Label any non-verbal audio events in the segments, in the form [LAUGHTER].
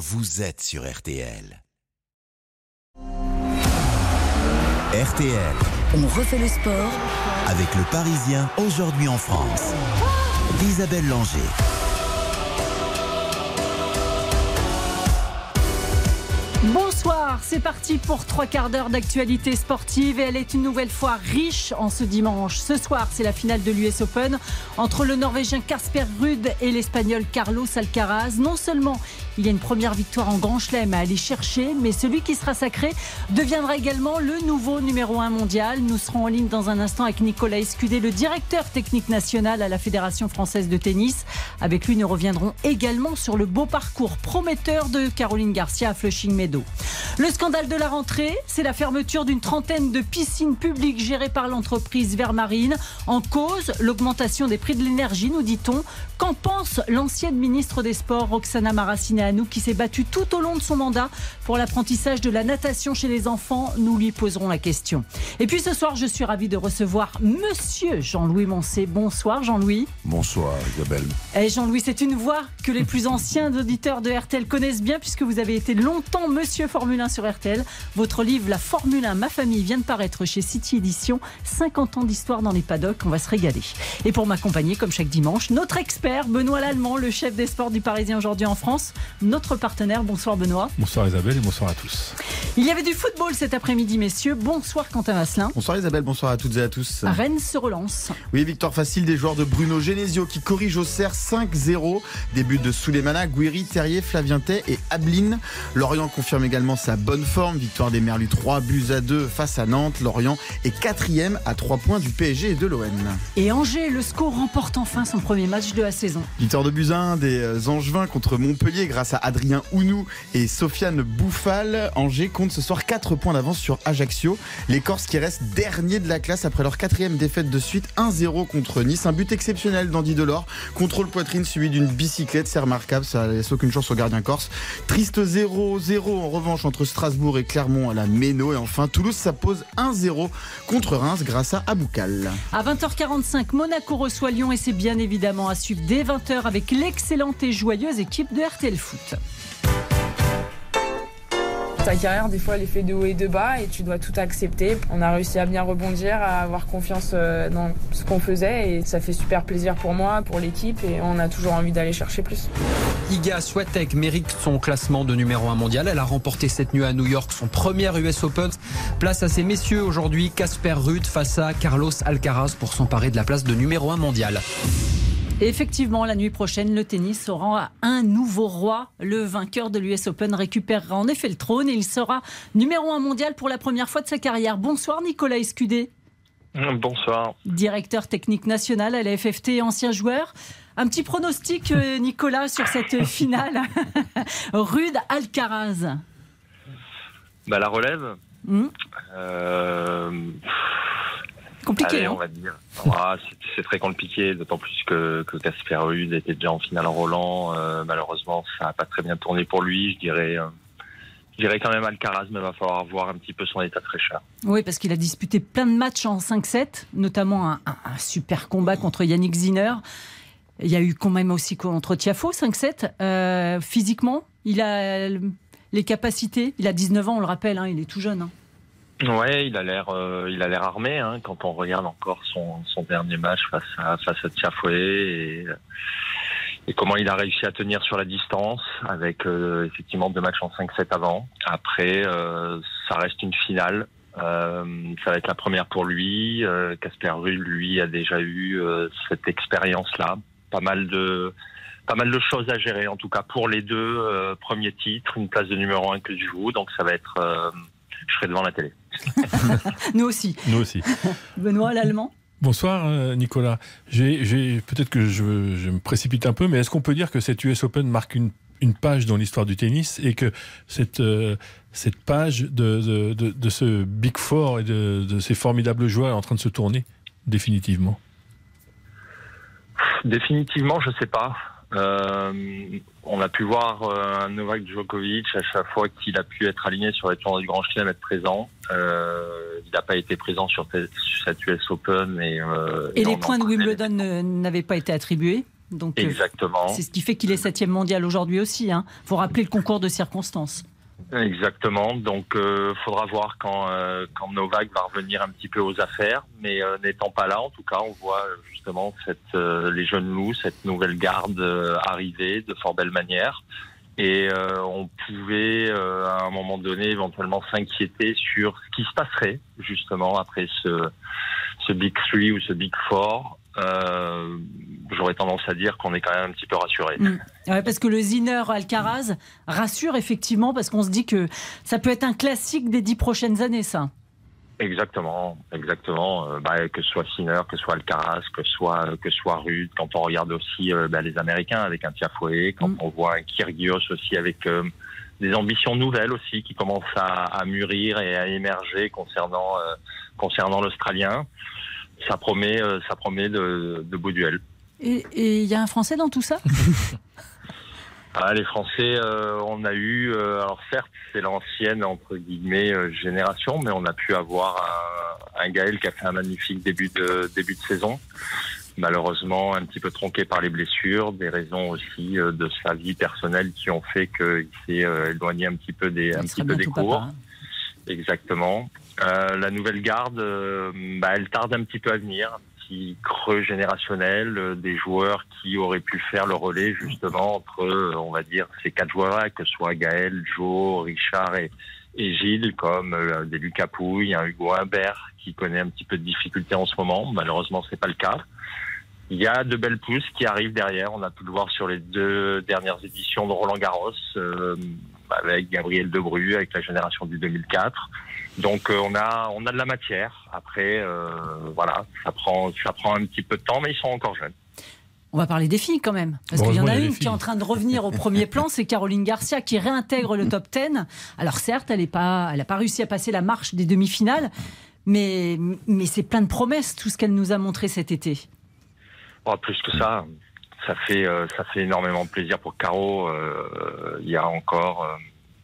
vous êtes sur RTL. RTL. On refait le sport avec le Parisien aujourd'hui en France. Isabelle Langer. Bonsoir, c'est parti pour trois quarts d'heure d'actualité sportive et elle est une nouvelle fois riche en ce dimanche. Ce soir, c'est la finale de l'US Open entre le Norvégien Casper Ruud et l'Espagnol Carlos Alcaraz. Non seulement il y a une première victoire en Grand Chelem à aller chercher, mais celui qui sera sacré deviendra également le nouveau numéro 1 mondial. Nous serons en ligne dans un instant avec Nicolas Escudé, le directeur technique national à la Fédération française de tennis. Avec lui, nous reviendrons également sur le beau parcours prometteur de Caroline Garcia à Flushing Meadow. Le scandale de la rentrée, c'est la fermeture d'une trentaine de piscines publiques gérées par l'entreprise Vermarine. En cause, l'augmentation des prix de l'énergie, nous dit-on. Qu'en pense l'ancienne ministre des Sports, Roxana Maracineanu nous qui s'est battu tout au long de son mandat pour l'apprentissage de la natation chez les enfants. Nous lui poserons la question. Et puis ce soir, je suis ravie de recevoir Monsieur Jean-Louis Moncé. Bonsoir Jean-Louis. Bonsoir Isabelle. Et eh, Jean-Louis, c'est une voix que les plus anciens auditeurs de RTL connaissent bien puisque vous avez été longtemps Monsieur Formule 1 sur RTL. Votre livre La Formule 1, ma famille vient de paraître chez City Edition. 50 ans d'histoire dans les paddocks, on va se régaler. Et pour m'accompagner, comme chaque dimanche, notre expert Benoît Lallemand, le chef des sports du Parisien aujourd'hui en France notre partenaire. Bonsoir Benoît. Bonsoir Isabelle et bonsoir à tous. Il y avait du football cet après-midi, messieurs. Bonsoir Quentin Vasselin. Bonsoir Isabelle, bonsoir à toutes et à tous. Rennes se relance. Oui, victoire facile des joueurs de Bruno Genesio qui corrige au cerf 5-0. Début de Souleymana, Guiri, Terrier, Flavientet et Ablin. Lorient confirme également sa bonne forme. Victoire des Merlus 3 buts à 2 face à Nantes. Lorient est quatrième à 3 points du PSG et de l'OM. Et Angers, le score remporte enfin son premier match de la saison. Victoire de Buzyn des Angevins contre Montpellier grâce à Adrien Ounou et Sofiane Bouffal. Angers compte ce soir 4 points d'avance sur Ajaccio. Les Corses qui restent derniers de la classe après leur quatrième défaite de suite 1-0 contre Nice. Un but exceptionnel d'Andy Delors. Contrôle poitrine suivi d'une bicyclette, c'est remarquable, ça laisse aucune chance au gardien corse. Triste 0-0 en revanche entre Strasbourg et Clermont à la Méno. Et enfin, Toulouse, ça pose 1-0 contre Reims grâce à Aboukal. À 20h45, Monaco reçoit Lyon et c'est bien évidemment à suivre dès 20h avec l'excellente et joyeuse équipe de RTL Foot. Ta carrière, des fois, elle est faite de haut et de bas et tu dois tout accepter. On a réussi à bien rebondir, à avoir confiance euh, dans ce qu'on faisait et ça fait super plaisir pour moi, pour l'équipe et on a toujours envie d'aller chercher plus. Iga Swiatek mérite son classement de numéro 1 mondial. Elle a remporté cette nuit à New York son premier US Open. Place à ces messieurs aujourd'hui, Casper Ruud face à Carlos Alcaraz pour s'emparer de la place de numéro 1 mondial effectivement, la nuit prochaine, le tennis aura un nouveau roi. Le vainqueur de l'US Open récupérera en effet le trône et il sera numéro un mondial pour la première fois de sa carrière. Bonsoir Nicolas Escudé. Bonsoir. Directeur technique national à la FFT, ancien joueur. Un petit pronostic, euh, Nicolas, sur cette [LAUGHS] finale. [LAUGHS] Rude Alcaraz. Bah, la relève. Hmm. Euh, Compliqué, on va dire. Ah, c'est très compliqué, d'autant plus que Casper Ruud était déjà en finale en Roland. Euh, malheureusement, ça n'a pas très bien tourné pour lui. Je dirais, euh, je dirais quand même Alcaraz, mais il va falloir voir un petit peu son état de fraîcheur. Oui, parce qu'il a disputé plein de matchs en 5-7, notamment un, super combat contre Yannick Zinner. Il y a eu quand même aussi contre Tiafo 5-7. Euh, physiquement, il a les capacités. Il a 19 ans, on le rappelle, hein, il est tout jeune. Hein. Ouais, il a l'air, euh, il a l'air armé hein, quand on regarde encore son, son dernier match face à face à Tiafoué et, et comment il a réussi à tenir sur la distance avec euh, effectivement deux matchs en 5-7 avant. Après, euh, ça reste une finale. ça va être la première pour lui. Casper Rull, lui, a déjà eu cette expérience-là. Pas mal de pas mal de choses à gérer, en tout cas pour les deux premiers titres, une place de numéro un que je joue, donc ça va être je serai devant la télé. [LAUGHS] Nous aussi. Nous aussi. Benoît, l'allemand Bonsoir euh, Nicolas. Peut-être que je, me précipite un peu, mais est-ce qu'on peut dire que cette US Open marque une, page dans l'histoire du tennis et que cette, euh, cette page de, de, ce Big Four et de, ces formidables joueurs est en train de se tourner définitivement? Définitivement, je ne sais pas. Euh, on a pu voir euh, Novak Djokovic à chaque fois qu'il a pu être aligné sur les tournois du Grand Chelem être présent. Euh, il n'a pas été présent sur, cette US Open. Et, et, les points de Wimbledon n'avaient pas été attribués Donc, euh, Exactement. c'est ce qui fait qu'il est septième mondial aujourd'hui aussi. Il faut rappeler le concours de circonstances. Exactement. Donc, euh, faudra voir quand, euh, quand Novak va revenir un petit peu aux affaires. Mais euh, n'étant pas là, en tout cas, on voit euh, justement cette, euh, les jeunes loups, cette nouvelle garde euh, arriver de fort belle manière. Et on pouvait, à un moment donné, éventuellement s'inquiéter sur ce qui se passerait justement après ce, ce Big Three ou ce Big Four. Euh, J'aurais tendance à dire qu'on est quand même un petit peu rassuré. Mm. Ouais, parce que le Ziner Alcaraz rassure effectivement, parce qu'on se dit que ça peut être un classique des dix prochaines années, ça. Exactement, exactement. Euh, bah, que ce soit Sinner, que ce soit Alcaraz, que ce soit que ce soit Rude. Quand on regarde aussi euh, bah, les Américains avec un Tiafoe, quand Mm. on voit un Kyrgios aussi avec euh, des ambitions nouvelles aussi qui commencent à, à mûrir et à émerger concernant euh, concernant l'Australien, ça promet euh, ça promet de, de beaux duels. Et et il y a un Français dans tout ça [LAUGHS] Ah, les Français, euh, on a eu, euh, alors certes, c'est l'ancienne entre guillemets euh, génération, mais on a pu avoir un, un Gaël qui a fait un magnifique début de début de saison. Malheureusement, un petit peu tronqué par les blessures, des raisons aussi euh, de sa vie personnelle qui ont fait qu'il s'est euh, éloigné un petit peu des un petit peu des cours. papa, hein. Exactement. Euh, la nouvelle garde, euh, bah, elle tarde un petit peu à venir. Un petit creux générationnel, euh, des joueurs qui auraient pu faire le relais justement entre, on va dire, ces quatre joueurs-là, que ce soit Gaël, Joe, Richard et, Gilles, comme euh, des Lucas Pouille, un Hugo Humbert qui connaît un petit peu de difficultés en ce moment. Malheureusement, c'est pas le cas. Il y a de belles pousses qui arrivent derrière. On a pu le voir sur les deux dernières éditions de Roland Garros, avec Gabriel Debru, avec la génération du 2004. Donc euh, on a on a de la matière. Après, euh, voilà, ça prend ça prend un petit peu de temps, mais ils sont encore jeunes. On va parler des filles quand même. Parce qu'il y en a il y a une qui est en train de revenir au premier plan, c'est Caroline Garcia qui réintègre le top 10. Alors certes, elle n'a pas, elle a pas réussi à passer la marche des demi-finales, mais, mais c'est plein de promesses tout ce qu'elle nous a montré cet été. Oh, plus que ça, ça fait euh, ça fait énormément de plaisir pour Caro. Il y a encore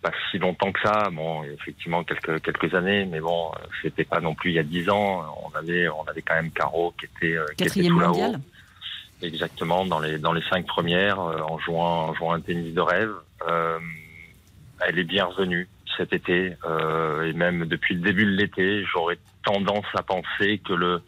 pas si longtemps que ça, bon, effectivement quelques quelques années, mais bon, c'était pas non plus il y a dix ans. On avait on avait quand même Caro qui était euh, qui était Quatrième mondial. Exactement, dans les dans les cinq premières, euh, en jouant en jouant un tennis de rêve. Euh, elle est bien revenue cet été euh, et même depuis le début de l'été, j'aurais tendance à penser que le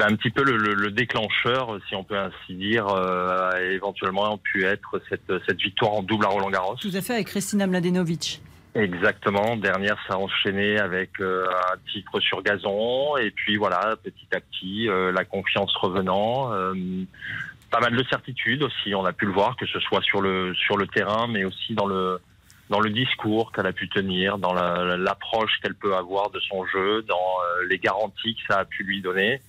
ben, un petit peu le, le- le déclencheur, si on peut ainsi dire, euh, a éventuellement pu être cette, cette victoire en double à Roland Garros. Tout à fait avec Kristina Mladenovic. Exactement. Dernière, ça a enchaîné avec euh, un titre sur gazon. Et puis voilà, petit à petit, euh, la confiance revenant. euh, pas mal de certitudes aussi. On a pu le voir, que ce soit sur le, sur le terrain, mais aussi dans le, dans le discours qu'elle a pu tenir, dans la- l'approche qu'elle peut avoir de son jeu, dans les garanties que ça a pu lui donner.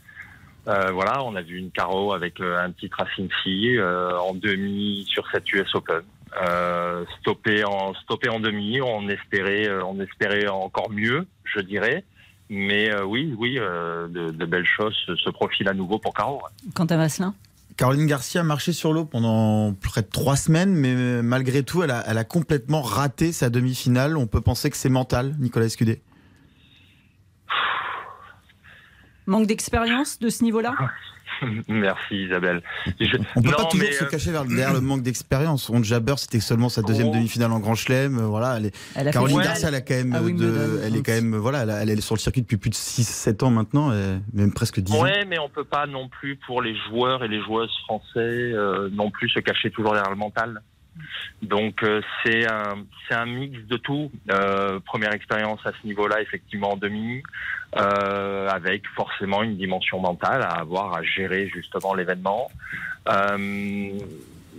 Euh, voilà, on a vu une Caro avec euh, un titre à Cincy euh, en demi sur cette US Open. Euh, stoppé en stoppé en demi, on espérait euh, on espérait encore mieux, je dirais. Mais euh, oui, oui, euh, de, de belles choses se, se profilent à nouveau pour Caro. ouais. Quant à Vasselin? Caroline Garcia a marché sur l'eau pendant près de trois semaines, mais malgré tout, elle a, elle a complètement raté sa demi-finale. On peut penser que c'est mental, Nicolas Escudé? Manque d'expérience de ce niveau-là [LAUGHS] Merci Isabelle. Je- On peut Non, pas toujours se euh, cacher vers- derrière le manque d'expérience. On Jabber, c'était seulement sa deuxième Oh. demi-finale en Grand Chelem. euh, Voilà, elle est- Elle a fait Caroline. Garcia, elle a quand même, À de- Wimbledon. elle est quand même, voilà, elle, est sur le circuit depuis plus de 6-7 ans maintenant, et même presque 10 ans. Ouais, mais on peut pas non plus pour les joueurs et les joueuses français euh, non plus se cacher toujours derrière le mental. Donc euh, c'est un c'est un mix de tout. Euh, première expérience à ce niveau-là, effectivement en demi, euh, avec forcément une dimension mentale à avoir à gérer justement l'événement.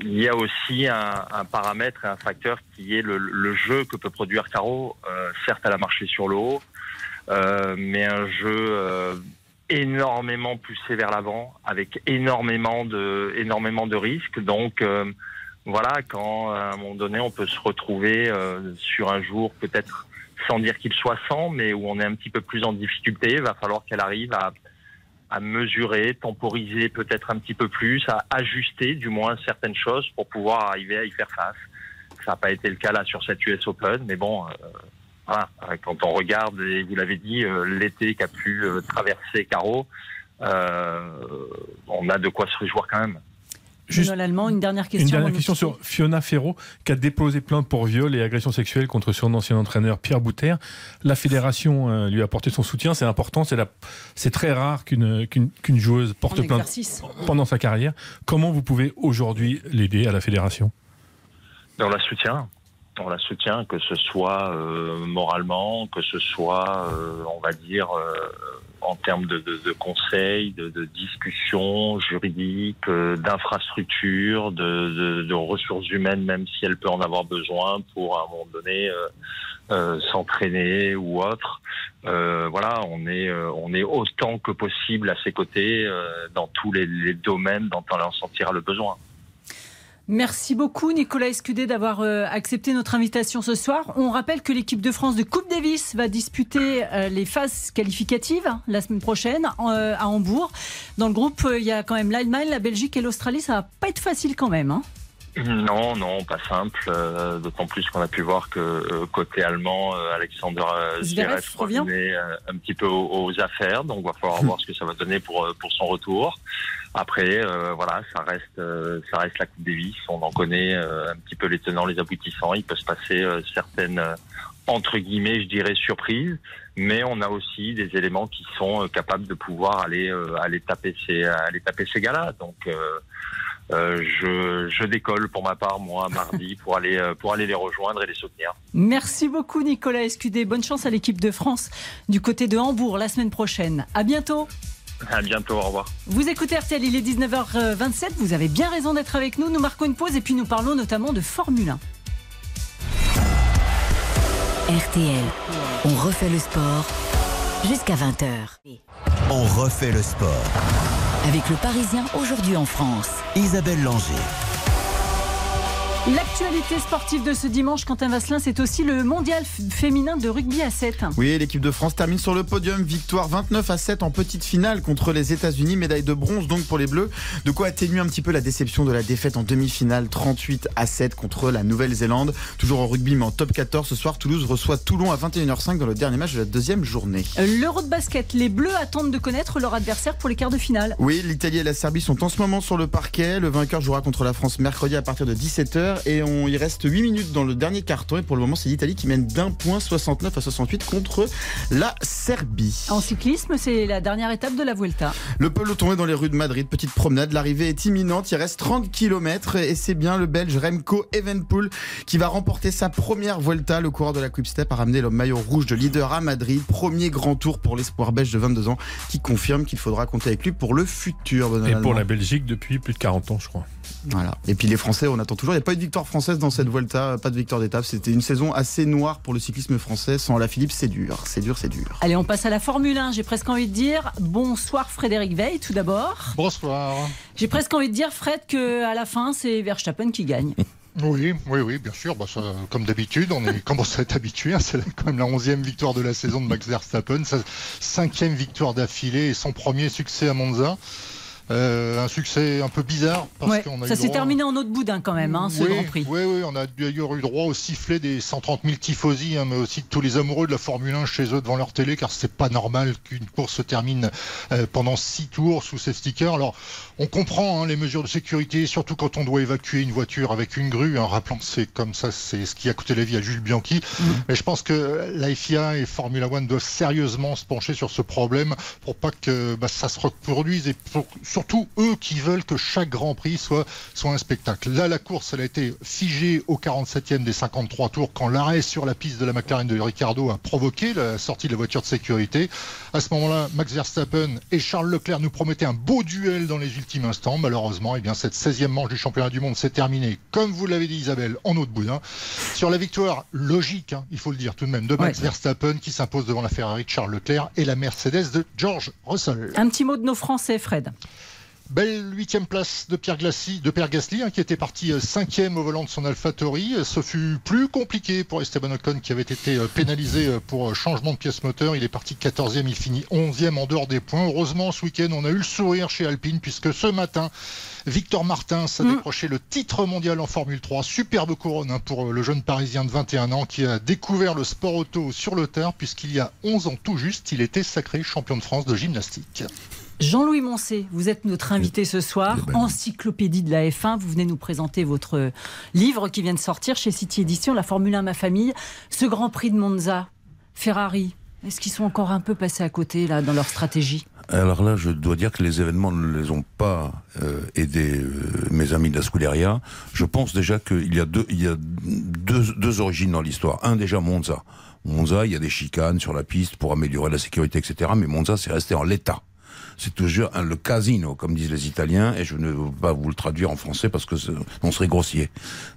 Il y a aussi un, un paramètre un facteur qui est le, le jeu que peut produire Caro. Certes, elle a marché sur l'eau, mais un jeu énormément poussé vers l'avant, avec énormément de, énormément de risques. Donc voilà, quand à un moment donné on peut se retrouver euh, sur un jour peut-être sans dire qu'il soit 100, mais où on est un petit peu plus en difficulté, il va falloir qu'elle arrive à, à mesurer, temporiser peut-être un petit peu plus, à ajuster du moins certaines choses pour pouvoir arriver à y faire face. Ça n'a pas été le cas là sur cette US Open, mais bon, euh, voilà, euh, quand on regarde, et vous l'avez dit, euh, l'été qu'a pu euh, traverser Caro, euh, on a de quoi se réjouir quand même. Juste l'Allemand, une dernière question. Une dernière question sur Fiona Ferro, qui a déposé plainte pour viol et agression sexuelle contre son ancien entraîneur Pierre Bouter. La fédération euh, lui a apporté son soutien, c'est important, c'est très rare qu'une qu'une joueuse porte plainte pendant sa carrière. Comment vous pouvez aujourd'hui l'aider à la fédération? On la soutient on la soutient, que ce soit euh, moralement, que ce soit, euh, on va dire, euh, en termes de, conseils, de, discussions juridiques, d'infrastructures, de, ressources humaines, même si elle peut en avoir besoin pour à un moment donné s'entraîner ou autre. voilà, on est on est autant que possible à ses côtés dans tous les, les domaines dont on en sentira le besoin. Merci beaucoup Nicolas Escudé d'avoir euh, accepté notre invitation ce soir. On rappelle que l'équipe de France de Coupe Davis va disputer euh, les phases qualificatives hein, la semaine prochaine euh, à Hambourg. Dans le groupe, il y a quand même l'Allemagne, la Belgique et l'Australie. Ça va pas être facile quand même. Hein. Non, non, pas simple. D'autant plus qu'on a pu voir que côté allemand, Alexander Zverev revenait un petit peu aux, aux, affaires. Donc, va falloir [LAUGHS] voir ce que ça va donner pour pour son retour. Après, euh, voilà, ça reste, euh, ça reste la Coupe Davis. On en connaît euh, un petit peu les tenants, les aboutissants. Il peut se passer certaines entre guillemets, je dirais surprises, mais on a aussi des éléments qui sont capables de pouvoir aller aller taper ces aller taper ces gars-là. Donc je, je, décolle pour ma part, moi, mardi, [LAUGHS] pour aller, pour aller les rejoindre et les soutenir. Merci beaucoup, Nicolas Escudé. Bonne chance à l'équipe de France du côté de Hambourg la semaine prochaine. À bientôt. À bientôt, au revoir. Vous écoutez RTL, il est 19h27. Vous avez bien raison d'être avec nous. Nous marquons une pause et puis nous parlons notamment de Formule 1. RTL, on refait le sport jusqu'à 20h. On refait le sport. Avec le Parisien aujourd'hui en France, Isabelle Langer. L'actualité sportive de ce dimanche, Quentin Vasselin, c'est aussi le mondial féminin de rugby à 7. Oui, l'équipe de France termine sur le podium. Victoire 29 à 7 en petite finale contre les États-Unis. Médaille de bronze donc pour les Bleus. De quoi atténuer un petit peu la déception de la défaite en demi-finale 38 à 7 contre la Nouvelle-Zélande. Toujours en rugby, mais en top 14. Ce soir, Toulouse reçoit Toulon à 21h05 dans le dernier match de la deuxième journée. L'Euro de basket, les Bleus attendent de connaître leur adversaire pour les quarts de finale. Oui, l'Italie et la Serbie sont en ce moment sur le parquet. Le vainqueur jouera contre la France mercredi à partir de 17h et on y reste 8 minutes dans le dernier carton et pour le moment c'est l'Italie qui mène d'un point 69 à 68 contre la Serbie. En cyclisme, c'est la dernière étape de la Vuelta. Le peloton est dans les rues de Madrid, petite promenade, l'arrivée est imminente, il reste 30 km et c'est bien le Belge Remco Evenpool qui va remporter sa première Vuelta. Le coureur de la Quick Step a ramené le maillot rouge de leader à Madrid, premier grand tour pour l'espoir belge de 22 ans qui confirme qu'il faudra compter avec lui pour le futur. Et pour la Belgique depuis plus de 40 ans je crois. Voilà. Et puis les Français, on attend toujours. Il n'y a pas eu de victoire française dans cette Vuelta, pas de victoire d'étape. C'était une saison assez noire pour le cyclisme français. Sans la Philippe, c'est dur, c'est dur, c'est dur. Allez, on passe à la Formule 1. J'ai presque envie de dire bonsoir Frédéric Veil, tout d'abord. Bonsoir. J'ai presque envie de dire Fred que à la fin, c'est Verstappen qui gagne. [LAUGHS] Oui, oui, oui, bien sûr. Bah, comme d'habitude, on est commence à être habitué. Hein. C'est quand même la onzième victoire de la saison de Max Verstappen, sa cinquième victoire d'affilée et son premier succès à Monza. Euh, un succès un peu bizarre. Parce a ça s'est terminé en autre boudin quand même, hein, ce Grand Prix. Oui, oui, on a d'ailleurs eu droit au sifflet des 130 000 tifosi, hein, mais aussi de tous les amoureux de la Formule 1 chez eux devant leur télé, car c'est pas normal qu'une course se termine euh, pendant six tours sous ces stickers. Alors, on comprend hein, les mesures de sécurité, surtout quand on doit évacuer une voiture avec une grue. Hein, rappelant que c'est comme ça, c'est ce qui a coûté la vie à Jules Bianchi. Mm. Mais je pense que la FIA et Formula One doivent sérieusement se pencher sur ce problème pour pas que bah, ça se reproduise et pour surtout eux qui veulent que chaque Grand Prix soit, soit un spectacle. Là, la course, elle a été figée au 47e des 53 tours quand l'arrêt sur la piste de la McLaren de Ricardo a provoqué la sortie de la voiture de sécurité. À ce moment-là, Max Verstappen et Charles Leclerc nous promettaient un beau duel dans les ultimes instants. Malheureusement, eh bien, cette 16e manche du championnat du monde s'est terminée, comme vous l'avez dit Isabelle, en eau de boudin. Sur la victoire logique, hein, il faut le dire tout de même, de Max Verstappen qui s'impose devant la Ferrari de Charles Leclerc et la Mercedes de George Russell. Un petit mot de nos Français, Fred. Belle huitième place de Pierre, Gasly, de Pierre Gasly hein, qui était parti euh, cinquième au volant de son AlphaTauri. Ce fut plus compliqué pour Esteban Ocon qui avait été euh, pénalisé euh, pour changement de pièce moteur. Il est parti quatorzième, il finit onzième en dehors des points. Heureusement, ce week-end, on a eu le sourire chez Alpine puisque ce matin, Victor Martin a mm. décroché le titre mondial en Formule 3. Superbe couronne hein, pour le jeune Parisien de 21 ans qui a découvert le sport auto sur le tard puisqu'il y a 11 ans tout juste, il était sacré champion de France de gymnastique. Jean-Louis Moncé, vous êtes notre invité ce soir, eh ben encyclopédie de la F1. Vous venez nous présenter votre livre qui vient de sortir chez City Edition, La Formule 1 Ma Famille. Ce Grand Prix de Monza, Ferrari, est-ce qu'ils sont encore un peu passés à côté là dans leur stratégie? Alors là, je dois dire que les événements ne les ont pas euh, aidés, euh, mes amis de la Scuderia. Je pense déjà qu'il y a deux, il y a deux, deux origines dans l'histoire. Un déjà Monza. Monza, il y a des chicanes sur la piste pour améliorer la sécurité, etc. Mais Monza, c'est resté en l'état c'est toujours le casino, comme disent les Italiens, et je ne veux pas vous le traduire en français parce que on serait grossier.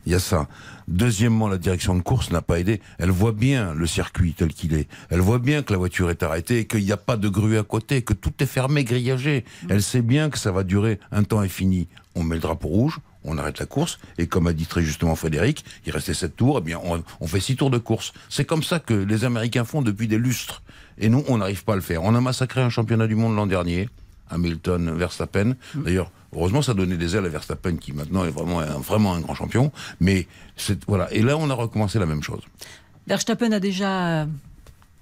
Il y a ça. Deuxièmement, la direction de course n'a pas aidé. Elle voit bien le circuit tel qu'il est. Elle voit bien que la voiture est arrêtée, qu'il n'y a pas de grue à côté, que tout est fermé, grillagé. Elle sait bien que ça va durer un temps infini. On met le drapeau rouge, on arrête la course, et comme a dit très justement Frédéric, il restait sept tours, eh bien on, on fait six tours de course. C'est comme ça que les Américains font depuis des lustres. Et nous, on n'arrive pas à le faire. On a massacré un championnat du monde l'an dernier. Hamilton, Verstappen. Mm. D'ailleurs, heureusement, ça donnait des ailes à Verstappen, qui maintenant est vraiment un, vraiment un grand champion. Mais voilà. Et là, on a recommencé la même chose. Verstappen a déjà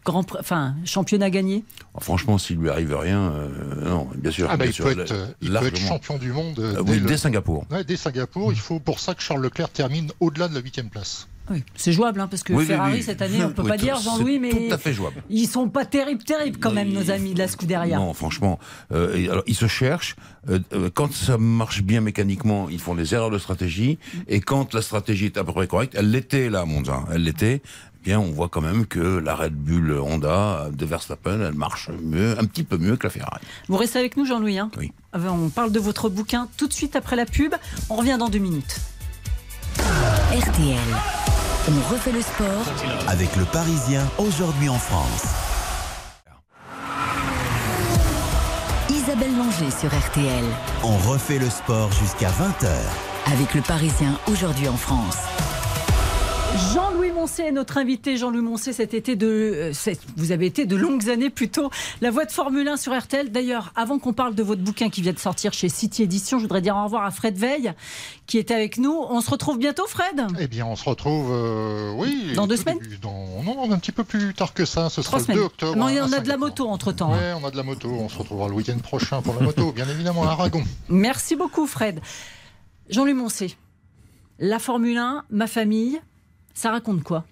grand, enfin, championnat gagné? Oh, Franchement, s'il lui arrive rien, euh, non, bien sûr. Ah bah, il, peut, être, champion du monde euh, dès, Singapour. dès Singapour. Il faut pour ça que Charles Leclerc termine au-delà de la huitième place. Oui, c'est jouable, hein, parce que Ferrari, cette année, on ne [LAUGHS] peut pas dire, Jean-Louis, mais. Tout à fait jouable. Ils sont pas terribles, terribles, quand même, nos amis de la Scuderia. Non, franchement. Euh, alors, ils se cherchent. Euh, quand ça marche bien mécaniquement, ils font des erreurs de stratégie. Et quand la stratégie est à peu près correcte, elle l'était là, Monza. Elle l'était. Eh bien, on voit quand même que la Red Bull Honda de Verstappen, elle marche mieux, un petit peu mieux que la Ferrari. Vous restez avec nous, Jean-Louis. Hein oui. On parle de votre bouquin tout de suite après la pub. On revient dans deux minutes. RTL. On refait le sport avec le Parisien aujourd'hui en France. Isabelle Langer sur RTL. On refait le sport jusqu'à 20h avec le Parisien aujourd'hui en France. Jean-Louis Moncé est notre invité. Jean-Louis Moncé, cet été de, euh, vous avez été de longues années plutôt la voix de Formule 1 sur RTL. D'ailleurs, avant qu'on parle de votre bouquin qui vient de sortir chez City Edition, je voudrais dire au revoir à Fred Veil qui est avec nous. On se retrouve bientôt, Fred? Eh bien, on se retrouve, euh, oui. Dans deux semaines? Non, un petit peu plus tard que ça. Ce sera le 2 octobre. Non, on a de la moto entre temps. Oui, on a de la moto. On se retrouvera le week-end prochain pour la moto, bien évidemment, à Aragon. Merci beaucoup, Fred. Jean-Louis Moncé, la Formule 1, ma famille. Ça raconte quoi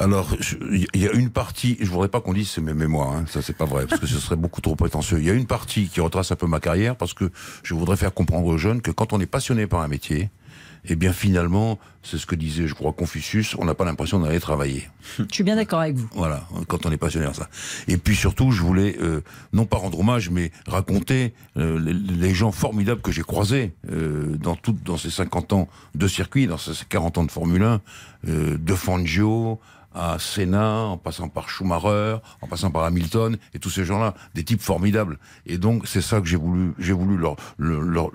alors, il y a une partie, je voudrais pas qu'on dise c'est mes mémoires, hein, ça c'est pas vrai, parce que ce serait beaucoup trop prétentieux. Il y a une partie qui retrace un peu ma carrière, parce que je voudrais faire comprendre aux jeunes que quand on est passionné par un métier, eh bien finalement, c'est ce que disait, je crois, Confucius, on n'a pas l'impression d'aller travailler. Je suis bien d'accord avec vous. Voilà, quand on est passionné par ça. Et puis surtout, je voulais, euh, non pas rendre hommage, mais raconter euh, les, gens formidables que j'ai croisés euh, dans, tout, dans ces 50 ans de circuit, dans ces 40 ans de Formule 1, de Fangio, à Senna, en passant par Schumacher, en passant par Hamilton, et tous ces gens-là, des types formidables. Et donc, c'est ça que j'ai voulu, j'ai voulu leur,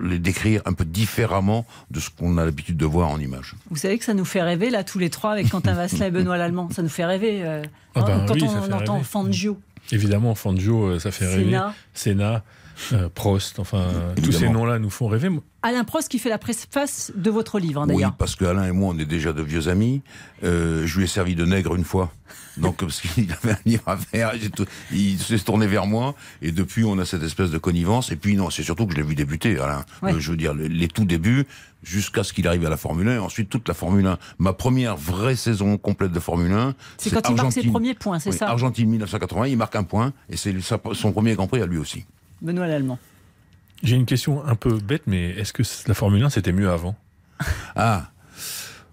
les décrire un peu différemment de ce qu'on a l'habitude de voir en image. Vous savez que ça nous fait rêver, là, tous les trois, avec Quentin Vasselin et Benoît Lallemand. Ça nous fait rêver euh, ah ben quand on, entend Fangio. Évidemment, Fangio, euh, ça fait rêver. Senna. Euh, Prost, enfin, tous ces noms-là nous font rêver. Alain Prost qui fait la préface de votre livre, hein, d'ailleurs. Oui, parce que Alain et moi, on est déjà de vieux amis. Euh, je lui ai servi de nègre une fois. Donc, [LAUGHS] parce qu'il avait un livre à faire, il s'est tourné vers moi, et depuis, on a cette espèce de connivence. Et puis, non, c'est surtout que je l'ai vu débuter, Alain. Euh, je veux dire, les, tout débuts, jusqu'à ce qu'il arrive à la Formule 1, et ensuite toute la Formule 1. Ma première vraie saison complète de Formule 1. C'est quand il marque ses premiers points, c'est ça? Argentine 1980, il marque un point, et c'est son premier Grand Prix à lui aussi. Benoît Lallemand. J'ai une question un peu bête, mais est-ce que la Formule 1 c'était mieux avant? [LAUGHS] Ah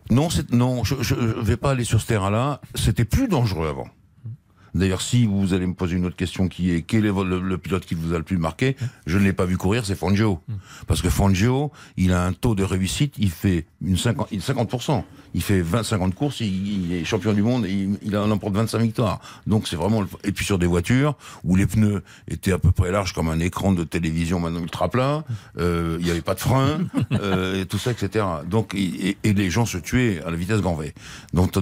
non, non, je ne vais pas aller sur ce terrain-là. C'était plus dangereux avant. D'ailleurs, si vous allez me poser une autre question qui est quel est le, pilote qui vous a le plus marqué, je ne l'ai pas vu courir, c'est Fangio. Parce que Fangio, il a un taux de réussite, il fait une 50, 50%. Il fait 20, 50 courses, il, est champion du monde et il, il en emporte 25 victoires. Donc c'est vraiment... Et puis sur des voitures où les pneus étaient à peu près larges comme un écran de télévision maintenant ultra plat, euh, il n'y avait pas de frein, [LAUGHS] euh, et tout ça, etc. Donc, et, et, les gens se tuaient à la vitesse grand V. Donc, euh,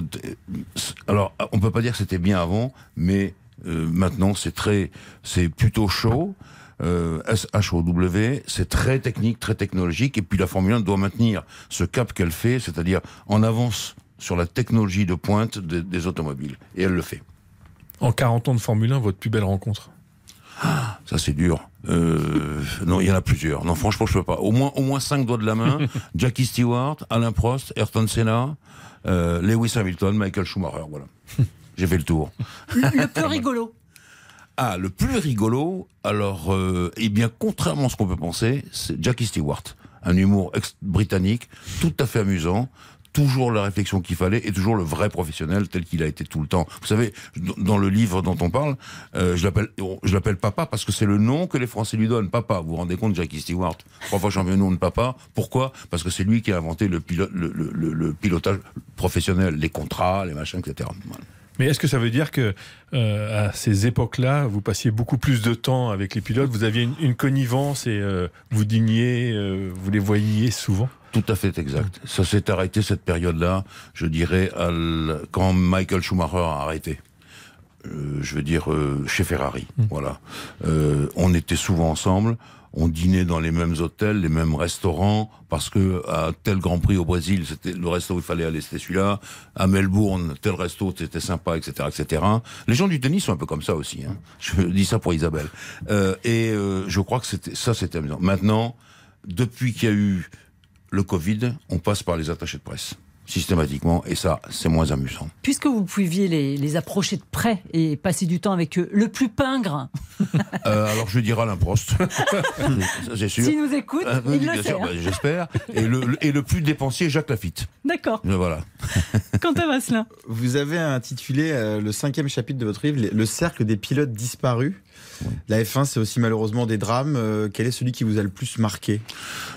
alors, on peut pas dire que c'était bien avant, mais euh, maintenant c'est très, c'est plutôt chaud. Euh, SHOW, c'est très technique, très technologique, et puis la Formule 1 doit maintenir ce cap qu'elle fait, c'est-à-dire en avance sur la technologie de pointe des automobiles, et elle le fait. En 40 ans de Formule 1, votre plus belle rencontre? Ah, Ça, c'est dur. Euh, non, il y en a plusieurs. Non, franchement, je peux pas. Au moins, au moins cinq doigts de la main. [LAUGHS] Jackie Stewart, Alain Prost, Ayrton Senna, euh, Lewis Hamilton, Michael Schumacher. Voilà. [LAUGHS] J'ai fait le tour. Le, plus rigolo. Ah, le plus rigolo, alors, euh, eh bien, contrairement à ce qu'on peut penser, c'est Jackie Stewart. Un humour britannique, tout à fait amusant, toujours la réflexion qu'il fallait et toujours le vrai professionnel tel qu'il a été tout le temps. Vous savez, dans le livre dont on parle, euh, je l'appelle, papa parce que c'est le nom que les Français lui donnent. Papa, vous vous rendez compte, Jackie Stewart, trois fois champion du monde papa. Pourquoi? Parce que c'est lui qui a inventé le, le, pilotage professionnel, les contrats, les machins, etc. Mais est-ce que ça veut dire que euh, à ces époques-là, vous passiez beaucoup plus de temps avec les pilotes, vous aviez une, connivence et euh, vous dîniez, euh, vous les voyiez souvent? Tout à fait exact. Ça s'est arrêté cette période-là, je dirais, quand Michael Schumacher a arrêté. Je veux dire chez Ferrari. Mm. Voilà. On était souvent ensemble. On dînait dans les mêmes hôtels, les mêmes restaurants, parce que à tel Grand Prix au Brésil, c'était le resto où il fallait aller, c'était celui-là. À Melbourne, tel resto, c'était sympa, etc., etc. Les gens du tennis sont un peu comme ça aussi. Hein. Je dis ça pour Isabelle. et je crois que c'était ça, c'était amusant. Maintenant, depuis qu'il y a eu le Covid, on passe par les attachés de presse systématiquement, et ça, c'est moins amusant. Puisque vous pouviez les, approcher de près et passer du temps avec eux, le plus pingre [LAUGHS] euh, Alors, je dirais Alain Prost, [LAUGHS] c'est sûr. S'il nous écoute, euh, il le sait. Hein. J'espère. Et le, et le plus dépensier, Jacques Lafitte. D'accord. Voilà. [LAUGHS] Quant à Vasselin Vous avez intitulé euh, le cinquième chapitre de votre livre Le cercle des pilotes disparus. La F1, c'est aussi malheureusement des drames. Euh, quel est celui qui vous a le plus marqué?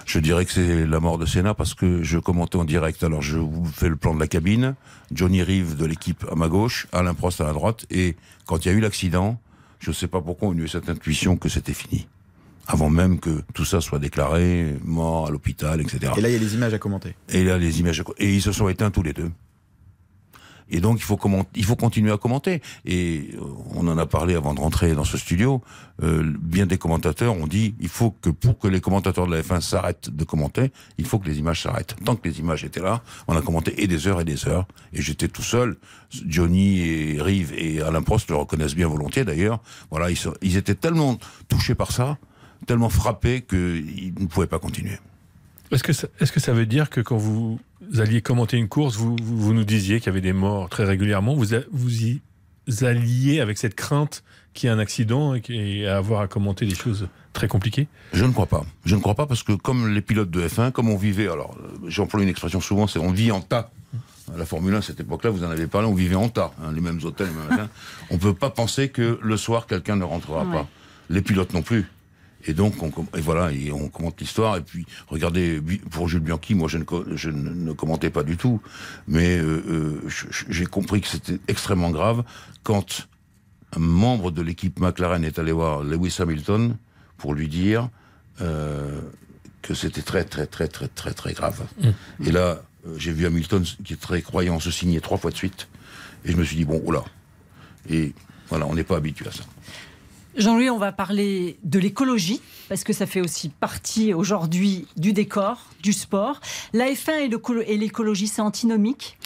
Je dirais que c'est la mort de Senna parce que je commentais en direct. Alors je vous fais le plan de la cabine. Johnny Rive de l'équipe à ma gauche, Alain Prost à la droite. Et quand il y a eu l'accident, je ne sais pas pourquoi on a eu cette intuition que c'était fini avant même que tout ça soit déclaré, mort à l'hôpital, etc. Et là, il y a les images à commenter. Et là, les images à... Et ils se sont éteints tous les deux. Et donc il faut, il faut continuer à commenter. Et euh, on en a parlé avant de rentrer dans ce studio. Euh, bien des commentateurs ont dit il faut que pour que les commentateurs de la F1 s'arrêtent de commenter, il faut que les images s'arrêtent. Tant que les images étaient là, on a commenté et des heures et des heures. Et j'étais tout seul. Johnny et Rive et Alain Prost le reconnaissent bien volontiers d'ailleurs. Voilà, ils, étaient tellement touchés par ça, tellement frappés qu'ils ne pouvaient pas continuer. Est-ce que, est -ce que ça veut dire que quand vous alliez commenter une course, vous, vous nous disiez qu'il y avait des morts très régulièrement, vous, vous y alliez avec cette crainte qu'il y ait un accident et, à avoir à commenter des choses très compliquées? Je ne crois pas. Je ne crois pas parce que comme les pilotes de F1, comme on vivait, alors j'emploie une expression souvent, c'est on vit en tas. La Formule 1, à cette époque-là, vous en avez parlé, on vivait en tas, hein, les mêmes hôtels, les mêmes On ne peut pas penser que le soir, quelqu'un ne rentrera pas. Les pilotes non plus. Et donc, on, et voilà, et on commente l'histoire. Et puis, regardez, pour Jules Bianchi, moi, je ne, je ne, commentais pas du tout. Mais euh, euh j'ai compris que c'était extrêmement grave quand un membre de l'équipe McLaren est allé voir Lewis Hamilton pour lui dire euh, que c'était très, très, très, très, très, très grave. Mmh. Et là, j'ai vu Hamilton, qui est très croyant, se signer trois fois de suite. Et je me suis dit, bon, oula. Et voilà, on n'est pas habitué à ça. Jean-Louis, on va parler de l'écologie, parce que ça fait aussi partie aujourd'hui du décor, du sport. La F1 et l'écologie, c'est antinomique?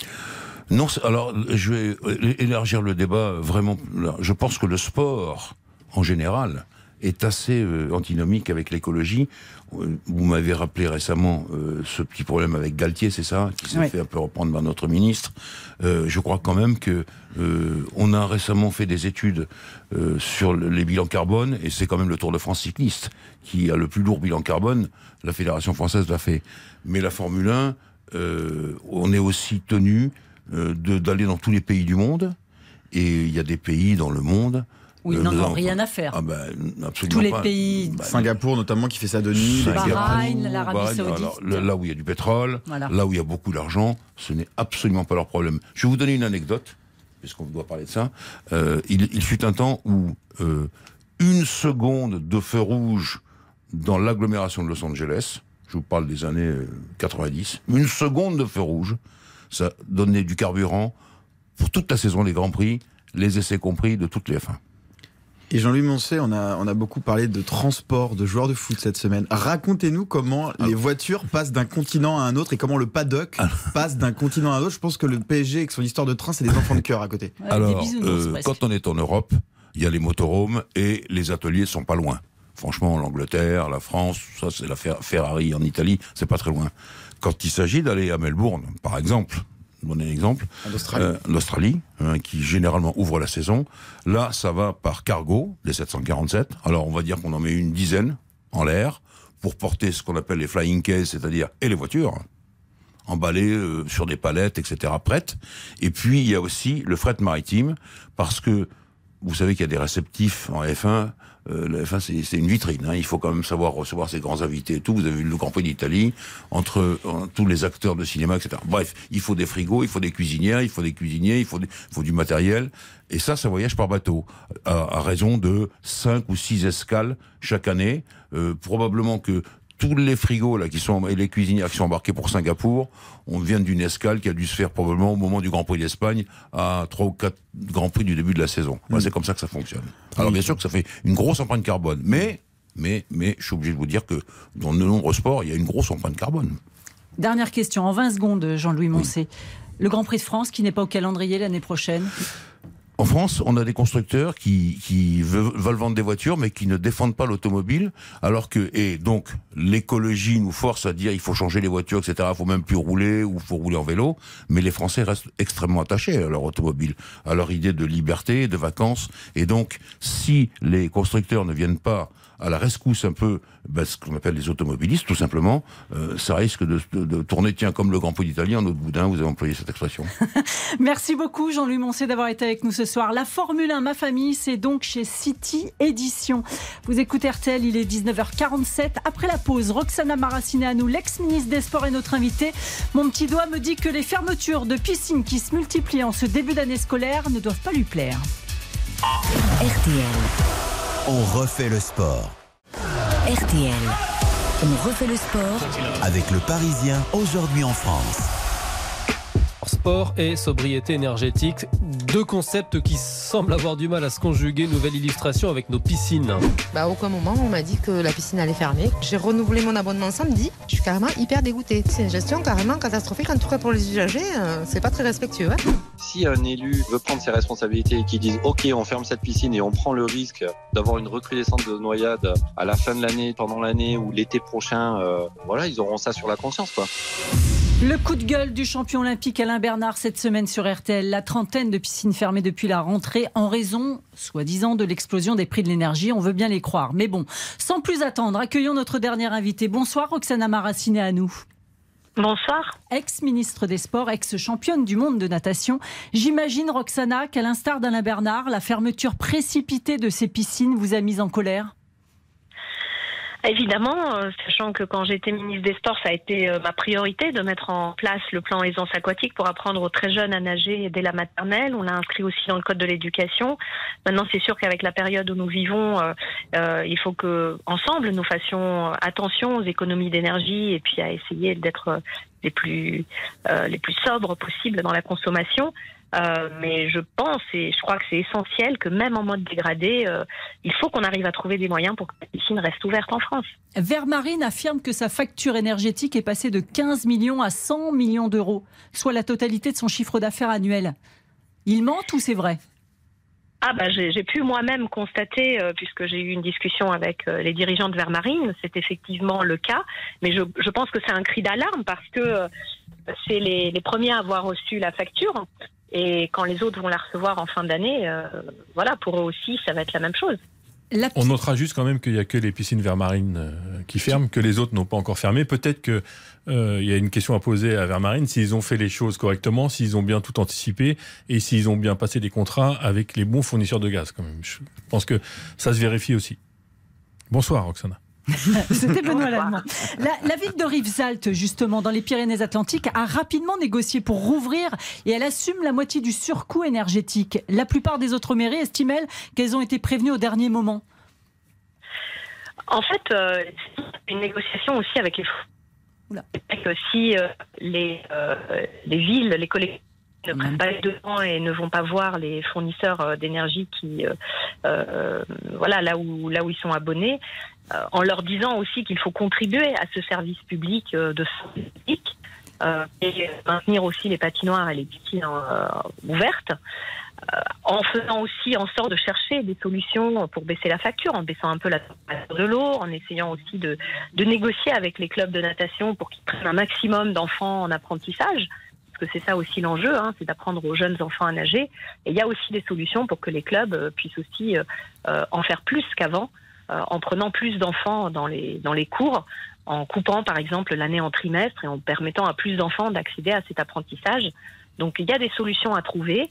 Non, alors je vais élargir le débat vraiment. Je pense que le sport, en général, est assez euh, antinomique avec l'écologie. Vous m'avez rappelé récemment euh, ce petit problème avec Galtier, c'est ça, qui s'est fait un peu reprendre par notre ministre. Euh, je crois quand même que on a récemment fait des études sur les bilans carbone, et c'est quand même le Tour de France cycliste qui a le plus lourd bilan carbone. La fédération française l'a fait, mais la Formule 1, on est aussi tenu d'aller dans tous les pays du monde, et il y a des pays dans le monde oui, ils n'en ont rien à faire. Ah ben, Tous les pays. Bah, Singapour, notamment, qui fait ça de nuit. Bahreïn, l'Arabie Saoudite. là où il y a du pétrole, là où il y a beaucoup d'argent, ce n'est absolument pas leur problème. Je vais vous donner une anecdote, puisqu'on doit parler de ça. Euh, il, fut un temps où euh, une seconde de feu rouge dans l'agglomération de Los Angeles, je vous parle des années 90, euh, une seconde de feu rouge, ça donnait du carburant pour toute la saison des Grands Prix, les essais compris de toutes les fins. Et Jean-Louis Moncé, on a, on a beaucoup parlé de transport, de joueurs de foot cette semaine. Racontez-nous comment les voitures passent d'un continent à un autre et comment le paddock passe d'un continent à un autre. Je pense que le PSG, avec son histoire de train, c'est des enfants de cœur à côté. Alors, euh, quand on est en Europe, il y a les motorhomes et les ateliers sont pas loin. Franchement, l'Angleterre, la France, ça c'est la Ferrari en Italie, c'est pas très loin. Quand il s'agit d'aller à Melbourne, par exemple, donner un exemple, l'Australie, euh, hein, qui généralement ouvre la saison, là ça va par cargo, les 747. Alors on va dire qu'on en met une dizaine en l'air pour porter ce qu'on appelle les flying cases, c'est-à-dire et les voitures emballées euh, sur des palettes, etc., prêtes. Et puis il y a aussi le fret maritime, parce que vous savez qu'il y a des réceptifs en F1 euh, c'est une vitrine. Hein. Il faut quand même savoir recevoir ses grands invités et tout. Vous avez vu le Grand Prix d'Italie, entre, tous les acteurs de cinéma, etc. Bref, il faut des frigos, il faut des cuisinières, il faut des cuisiniers, il faut, faut du matériel. Et ça, ça voyage par bateau, à, raison de 5 ou 6 escales chaque année. Euh, probablement que tous les frigos là qui sont et les cuisinières qui sont embarqués pour Singapour, on vient d'une escale qui a dû se faire probablement au moment du Grand Prix d'Espagne à trois ou quatre Grands Prix du début de la saison. Mm. C'est comme ça que ça fonctionne. Alors bien sûr que ça fait une grosse empreinte carbone, mais mais mais je suis obligé de vous dire que dans de nombreux sports, il y a une grosse empreinte carbone. Dernière question en 20 secondes, Jean-Louis Moncé. Le Grand Prix de France qui n'est pas au calendrier l'année prochaine? En France, on a des constructeurs qui, qui veulent, vendre des voitures, mais qui ne défendent pas l'automobile, alors que et donc l'écologie nous force à dire il faut changer les voitures, etc. Faut même plus rouler ou faut rouler en vélo. Mais les Français restent extrêmement attachés à leur automobile, à leur idée de liberté, de vacances. Et donc, si les constructeurs ne viennent pas à la rescousse un peu bah, ce qu'on appelle les automobilistes, tout simplement, euh, ça risque de, tourner, tiens, comme le Grand Prix d'Italie en boudin, vous avez employé cette expression. [LAUGHS] Merci beaucoup Jean-Louis Moncé d'avoir été avec nous ce soir. La Formule 1, ma famille, c'est donc chez City Édition. Vous écoutez RTL, il est 19h47. Après la pause, Roxana Maraciné à nous, l'ex-ministre des Sports et notre invité. Mon petit doigt me dit que les fermetures de piscines qui se multiplient en ce début d'année scolaire ne doivent pas lui plaire. RTL. On refait le sport. RTL. On refait le sport avec le Parisien aujourd'hui en France. Sport et sobriété énergétique, deux concepts qui semblent avoir du mal à se conjuguer. Nouvelle illustration avec nos piscines. Bah, aucun moment on m'a dit que la piscine allait fermer. J'ai renouvelé mon abonnement samedi. Je suis carrément hyper dégoûtée. C'est une gestion carrément catastrophique, en tout cas pour les usagers. Euh, c'est pas très respectueux. Hein. si un élu veut prendre ses responsabilités et qu'il dise OK, on ferme cette piscine et on prend le risque d'avoir une recrudescence de noyades à la fin de l'année, pendant l'année ou l'été prochain, euh, voilà, ils auront ça sur la conscience, quoi. Le coup de gueule du champion olympique Alain Bernard cette semaine sur RTL. La trentaine de piscines fermées depuis la rentrée en raison, soi-disant, de l'explosion des prix de l'énergie. On veut bien les croire. Mais bon, sans plus attendre, accueillons notre dernière invitée. Bonsoir Roxana Maraciné à nous. Bonsoir. Ex-ministre des Sports, ex-championne du monde de natation. J'imagine, Roxana, qu'à l'instar d'Alain Bernard, la fermeture précipitée de ces piscines vous a mise en colère? Évidemment, euh, sachant que quand j'étais ministre des Sports, ça a été euh, ma priorité de mettre en place le plan aisance aquatique pour apprendre aux très jeunes à nager dès la maternelle. On l'a inscrit aussi dans le code de l'éducation. Maintenant, c'est sûr qu'avec la période où nous vivons, euh, il faut que ensemble nous fassions attention aux économies d'énergie et puis à essayer d'être les plus les plus sobres possibles dans la consommation. Euh, mais je pense et je crois que c'est essentiel que même en mode dégradé, euh, il faut qu'on arrive à trouver des moyens pour que la piscine reste ouverte en France. Vermarine affirme que sa facture énergétique est passée de 15 millions à 100 millions d'euros, soit la totalité de son chiffre d'affaires annuel. Il ment ou c'est vrai? Ah bah j'ai pu moi-même constater, euh, puisque j'ai eu une discussion avec les dirigeants de Vermarine, c'est effectivement le cas, mais je, je pense que c'est un cri d'alarme parce que c'est les, les, premiers à avoir reçu la facture. Et quand les autres vont la recevoir en fin d'année, euh, voilà, pour eux aussi, ça va être la même chose. On notera juste quand même qu'il n'y a que les piscines Vermarine euh, qui ferment, que les autres n'ont pas encore fermé. Peut-être qu'il euh, y a une question à poser à Vermarine, s'ils ont fait les choses correctement, s'ils ont bien tout anticipé et s'ils ont bien passé des contrats avec les bons fournisseurs de gaz. Quand même. Je pense que ça se vérifie aussi. Bonsoir Roxana. [LAUGHS] C'était Benoît Lallemand. La, ville de Rivesaltes, justement, dans les Pyrénées-Atlantiques, a rapidement négocié pour rouvrir et elle assume la moitié du surcoût énergétique. La plupart des autres mairies estiment qu'elles ont été prévenues au dernier moment. En fait, euh, une négociation aussi avec les que si euh, les, euh, les villes, les collectivités ne prennent pas les devants et ne vont pas voir les fournisseurs d'énergie qui, voilà, là où là où ils sont abonnés, euh, en leur disant aussi qu'il faut contribuer à ce service public euh, de santé publique euh, et maintenir aussi les patinoires et les piscines ouvertes. en faisant aussi en sorte de chercher des solutions pour baisser la facture, en baissant un peu la température de l'eau, en essayant aussi de, de négocier avec les clubs de natation pour qu'ils prennent un maximum d'enfants en apprentissage parce que c'est ça aussi l'enjeu, hein, c'est d'apprendre aux jeunes enfants à nager. Et il y a aussi des solutions pour que les clubs euh, puissent aussi euh, euh, en faire plus qu'avant, en prenant plus d'enfants dans les, dans les cours, en coupant par exemple l'année en trimestre et en permettant à plus d'enfants d'accéder à cet apprentissage. Donc il y a des solutions à trouver.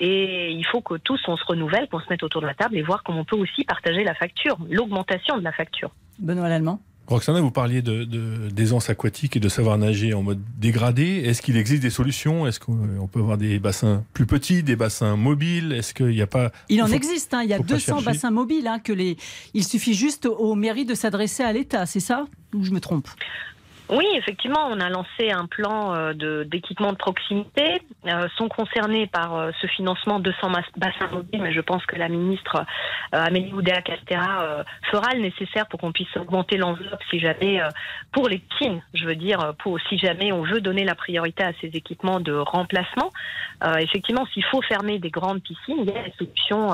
et il faut que tous on se renouvelle, qu'on se mette autour de la table et voir comment on peut aussi partager la facture, l'augmentation de la facture. Benoît Lallemand Roxana, vous parliez de, d'aisance aquatique et de savoir nager en mode dégradé. Est-ce qu'il existe des solutions? Est-ce qu'on peut avoir des bassins plus petits, des bassins mobiles? Est-ce qu'il n'y a pas Il en existe. Hein. il y a 200 bassins mobiles. Hein, que les... Il suffit juste aux mairies de s'adresser à l'État. C'est ça? Ou je me trompe? Oui, effectivement, on a lancé un plan euh, de, d'équipement de proximité. Euh, sont concernés par euh, ce financement 200 bassins mobiles, mais je pense que la ministre Amélie Oudéa-Castera fera le nécessaire pour qu'on puisse augmenter l'enveloppe si jamais, pour les piscines, je veux dire, pour si jamais on veut donner la priorité à ces équipements de remplacement. effectivement, s'il faut fermer des grandes piscines, il y a des solutions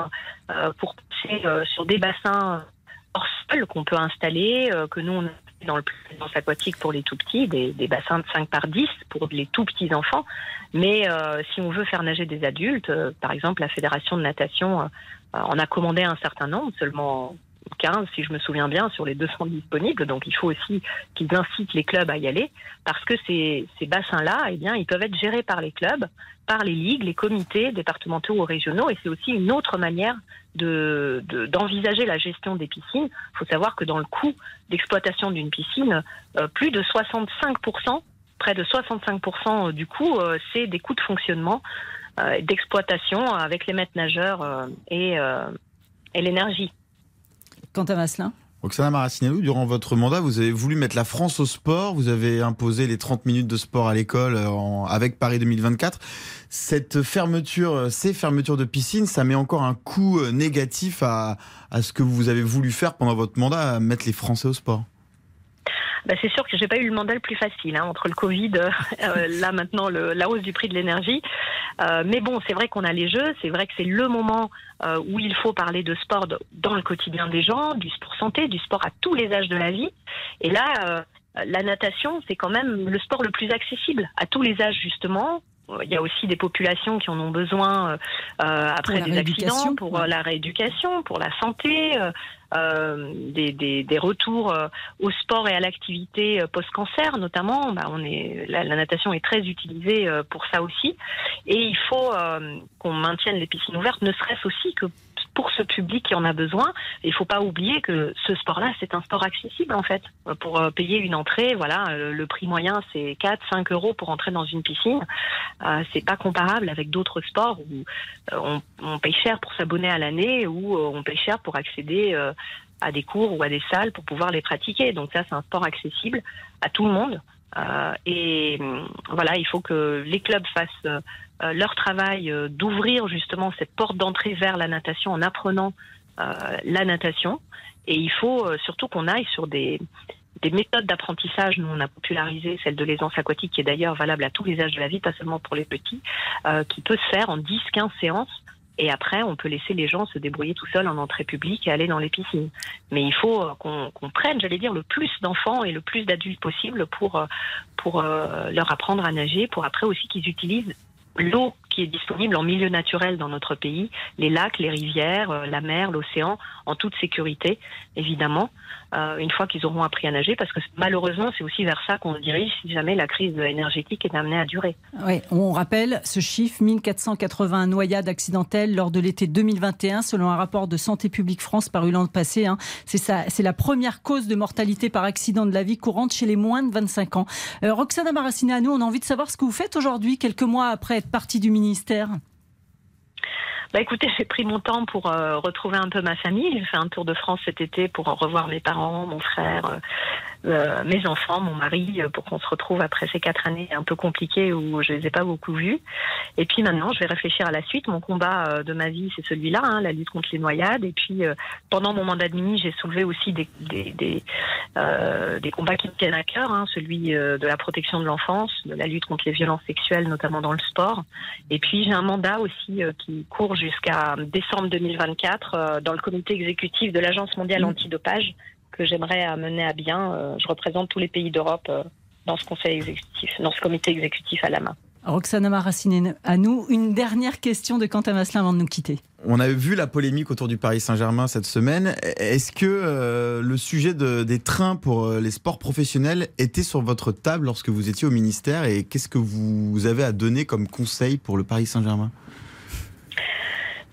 pour passer sur des bassins hors sol qu'on peut installer, que nous on dans le plan aquatique pour les tout petits, des, bassins de 5 par 10 pour les tout petits enfants. Mais euh, si on veut faire nager des adultes, euh, par exemple, la Fédération de natation euh, en a commandé un certain nombre, seulement 15 si je me souviens bien, sur les 200 disponibles. Donc il faut aussi qu'ils incitent les clubs à y aller parce que ces, bassins-là, eh bien, ils peuvent être gérés par les clubs, par les ligues, les comités départementaux ou régionaux et c'est aussi une autre manière d'envisager la gestion des piscines. Il faut savoir que dans le coût d'exploitation d'une piscine, euh, plus de 65%, près de 65% du coût, euh, c'est des coûts de fonctionnement, euh, d'exploitation avec les maîtres nageurs et l'énergie. Quant à Maslin Oksana Maracineanu, durant votre mandat, vous avez voulu mettre la France au sport, vous avez imposé les 30 minutes de sport à l'école avec Paris 2024 cette fermeture, euh, ces fermetures de piscines, ça met encore un coup euh, négatif à, à ce que vous avez voulu faire pendant votre mandat, à mettre les Français au sport. Bah c'est sûr que j'ai pas eu le mandat le plus facile hein, entre le Covid, [LAUGHS] euh, là maintenant le, la hausse du prix de l'énergie. Euh, mais bon, c'est vrai qu'on a les jeux, c'est vrai que c'est le moment euh, où il faut parler de sport dans le quotidien des gens, du sport santé, du sport à tous les âges de la vie. Et là, la natation, c'est quand même le sport le plus accessible à tous les âges justement, il y a aussi des populations qui en ont besoin euh, euh après des accidents, pour euh, la rééducation, pour la santé, euh, euh des, des, des, retours au sport et à l'activité post-cancer notamment. Bah, on est, la, la, natation est très utilisée pour ça aussi. Et il faut qu'on maintienne les piscines ouvertes, ne serait-ce aussi que pour ce public qui en a besoin. Il faut pas oublier que ce sport-là, c'est un sport accessible en fait. Pour euh, payer une entrée, voilà, euh, le prix moyen c'est 4, 5 euros pour entrer dans une piscine. Euh, c'est pas comparable avec d'autres sports où on, on, paye cher pour s'abonner à l'année ou on paye cher pour accéder à des cours ou à des salles pour pouvoir les pratiquer. Donc ça, c'est un sport accessible à tout le monde. Euh, et voilà, il faut que les clubs fassent euh, leur travail euh, d'ouvrir justement cette porte d'entrée vers la natation en apprenant euh, la natation. Et il faut surtout qu'on aille sur des, des méthodes d'apprentissage. Nous, on a popularisé celle de l'aisance aquatique, qui est d'ailleurs valable à tous les âges de la vie, pas seulement pour les petits, qui peut se faire en 10-15 séances. Et après, on peut laisser les gens se débrouiller tout seuls en entrée publique et aller dans les piscines. Mais il faut qu'on prenne, j'allais dire, le plus d'enfants et le plus d'adultes possible pour, pour leur apprendre à nager, pour après aussi qu'ils utilisent l'eau est disponible en milieu naturel dans notre pays, les lacs, les rivières, euh, la mer, l'océan, en toute sécurité, évidemment, euh, une fois qu'ils auront appris à nager, parce que malheureusement, c'est aussi vers ça qu'on se dirige si jamais la crise énergétique est amenée à durer. Oui, on rappelle ce chiffre 1480 noyades accidentelles lors de l'été 2021, selon un rapport de Santé publique France paru l'an passé. Hein. C'est la première cause de mortalité par accident de la vie courante chez les moins de 25 ans. Euh, Roxana nous, on a envie de savoir ce que vous faites aujourd'hui, quelques mois après être partie du ministère. Bah écoutez, j'ai pris mon temps pour euh, retrouver un peu ma famille. J'ai fait un tour de France cet été pour revoir mes parents, mon frère, euh, mes enfants, mon mari, pour qu'on se retrouve après ces quatre années un peu compliquées où je les ai pas beaucoup vus. Et puis maintenant, je vais réfléchir à la suite. Mon combat de ma vie, c'est celui-là, hein, la lutte contre les noyades. Et puis, pendant mon mandat de ministre, j'ai soulevé aussi des, des, des, des, combats qui me tiennent à cœur, hein, celui de la protection de l'enfance, de la lutte contre les violences sexuelles, notamment dans le sport. Et puis, j'ai un mandat aussi qui court jusqu'à décembre 2024 dans le comité exécutif de l'Agence mondiale mmh. antidopage que j'aimerais mener à bien. Euh, je représente tous les pays d'Europe euh, dans ce conseil exécutif, dans ce comité exécutif à la main. Roxana Maraciné, à nous, une dernière question de Quentin Masselin avant de nous quitter. On a vu la polémique autour du Paris Saint-Germain cette semaine. Est-ce que euh, le sujet des trains pour les sports professionnels était sur votre table lorsque vous étiez au ministère et qu'est-ce que vous avez à donner comme conseil pour le Paris Saint-Germain?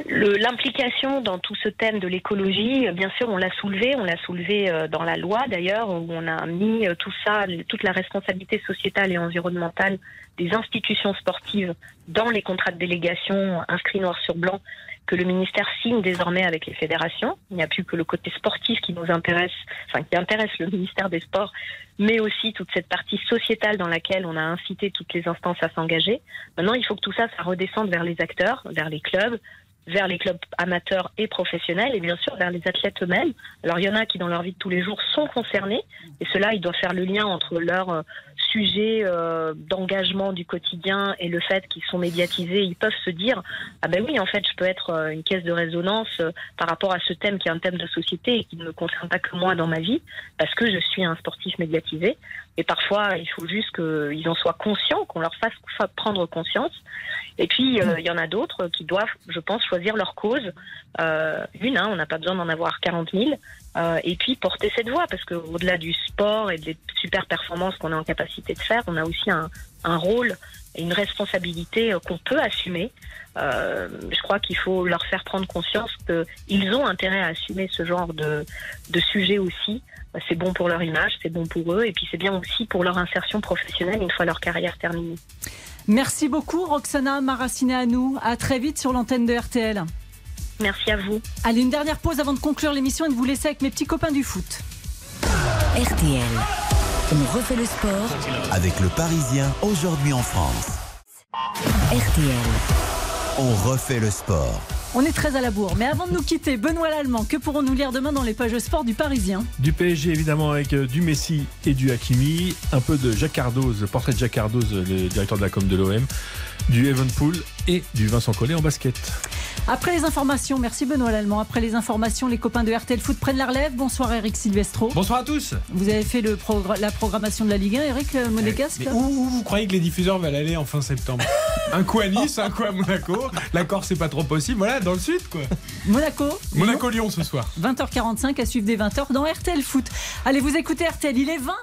L'implication dans tout ce thème de l'écologie, bien sûr, on l'a soulevé, on l'a soulevé euh, dans la loi d'ailleurs, où on a mis euh, tout ça, toute la responsabilité sociétale et environnementale des institutions sportives dans les contrats de délégation inscrits noir sur blanc que le ministère signe désormais avec les fédérations. Il n'y a plus que le côté sportif qui nous intéresse, enfin qui intéresse le ministère des Sports, mais aussi toute cette partie sociétale dans laquelle on a incité toutes les instances à s'engager. Maintenant, il faut que tout ça, ça redescende vers les acteurs, vers les clubs, vers les clubs amateurs et professionnels et bien sûr vers les athlètes eux-mêmes. Alors il y en a qui dans leur vie de tous les jours sont concernés et cela ils doivent faire le lien entre leur euh, sujet euh, d'engagement du quotidien et le fait qu'ils sont médiatisés, ils peuvent se dire ah ben oui en fait je peux être euh, une caisse de résonance par rapport à ce thème qui est un thème de société et qui ne me concerne pas que moi dans ma vie parce que je suis un sportif médiatisé et parfois il faut juste qu'ils en soient conscients, qu'on leur fasse prendre conscience et puis, euh, il y en a d'autres qui doivent, je pense, choisir leur cause. Euh, une, hein, on n'a pas besoin d'en avoir 40 000. Euh, et puis, porter cette voix, parce qu'au-delà du sport et des super performances qu'on est en capacité de faire, on a aussi un, un rôle une responsabilité euh, qu'on peut assumer. Euh, je crois qu'il faut leur faire prendre conscience qu'ils ont intérêt à assumer ce genre de, de sujet aussi. C'est bon pour leur image, c'est bon pour eux, et puis c'est bien aussi pour leur insertion professionnelle une fois leur carrière terminée. Merci beaucoup, Roxana Maraciné à nous. À très vite sur l'antenne de RTL. Merci à vous. Allez, une dernière pause avant de conclure l'émission et de vous laisser avec mes petits copains du foot. RTL. On refait le sport avec le Parisien aujourd'hui en France. RTL. On refait le sport. On est très à la bourre. Mais avant de nous quitter, Benoît Lallemand, que pourrons-nous lire demain dans les pages sport du Parisien? Du PSG, évidemment, avec euh, du Messi et du Hakimi. Un peu de Jacques Cardoz, portrait de Jacques Cardoz, le directeur de la com de l'OM. Du Evenpool et du Vincent Collet en basket. Après les informations, merci Benoît Lallemand. Après les informations, les copains de RTL Foot prennent la relève. Bonsoir Eric Silvestro. Bonsoir à tous. Vous avez fait le la programmation de la Ligue 1, Eric euh, Monégasque où, où, vous croyez que les diffuseurs veulent aller en fin septembre? Un coup à Nice, un coup à Monaco. La Corse, c'est pas trop possible. Voilà, dans le sud, quoi. Monaco. Monaco-Lyon ce soir. 20h45 à suivre des 20h dans RTL Foot. Allez, vous écoutez RTL, il est 20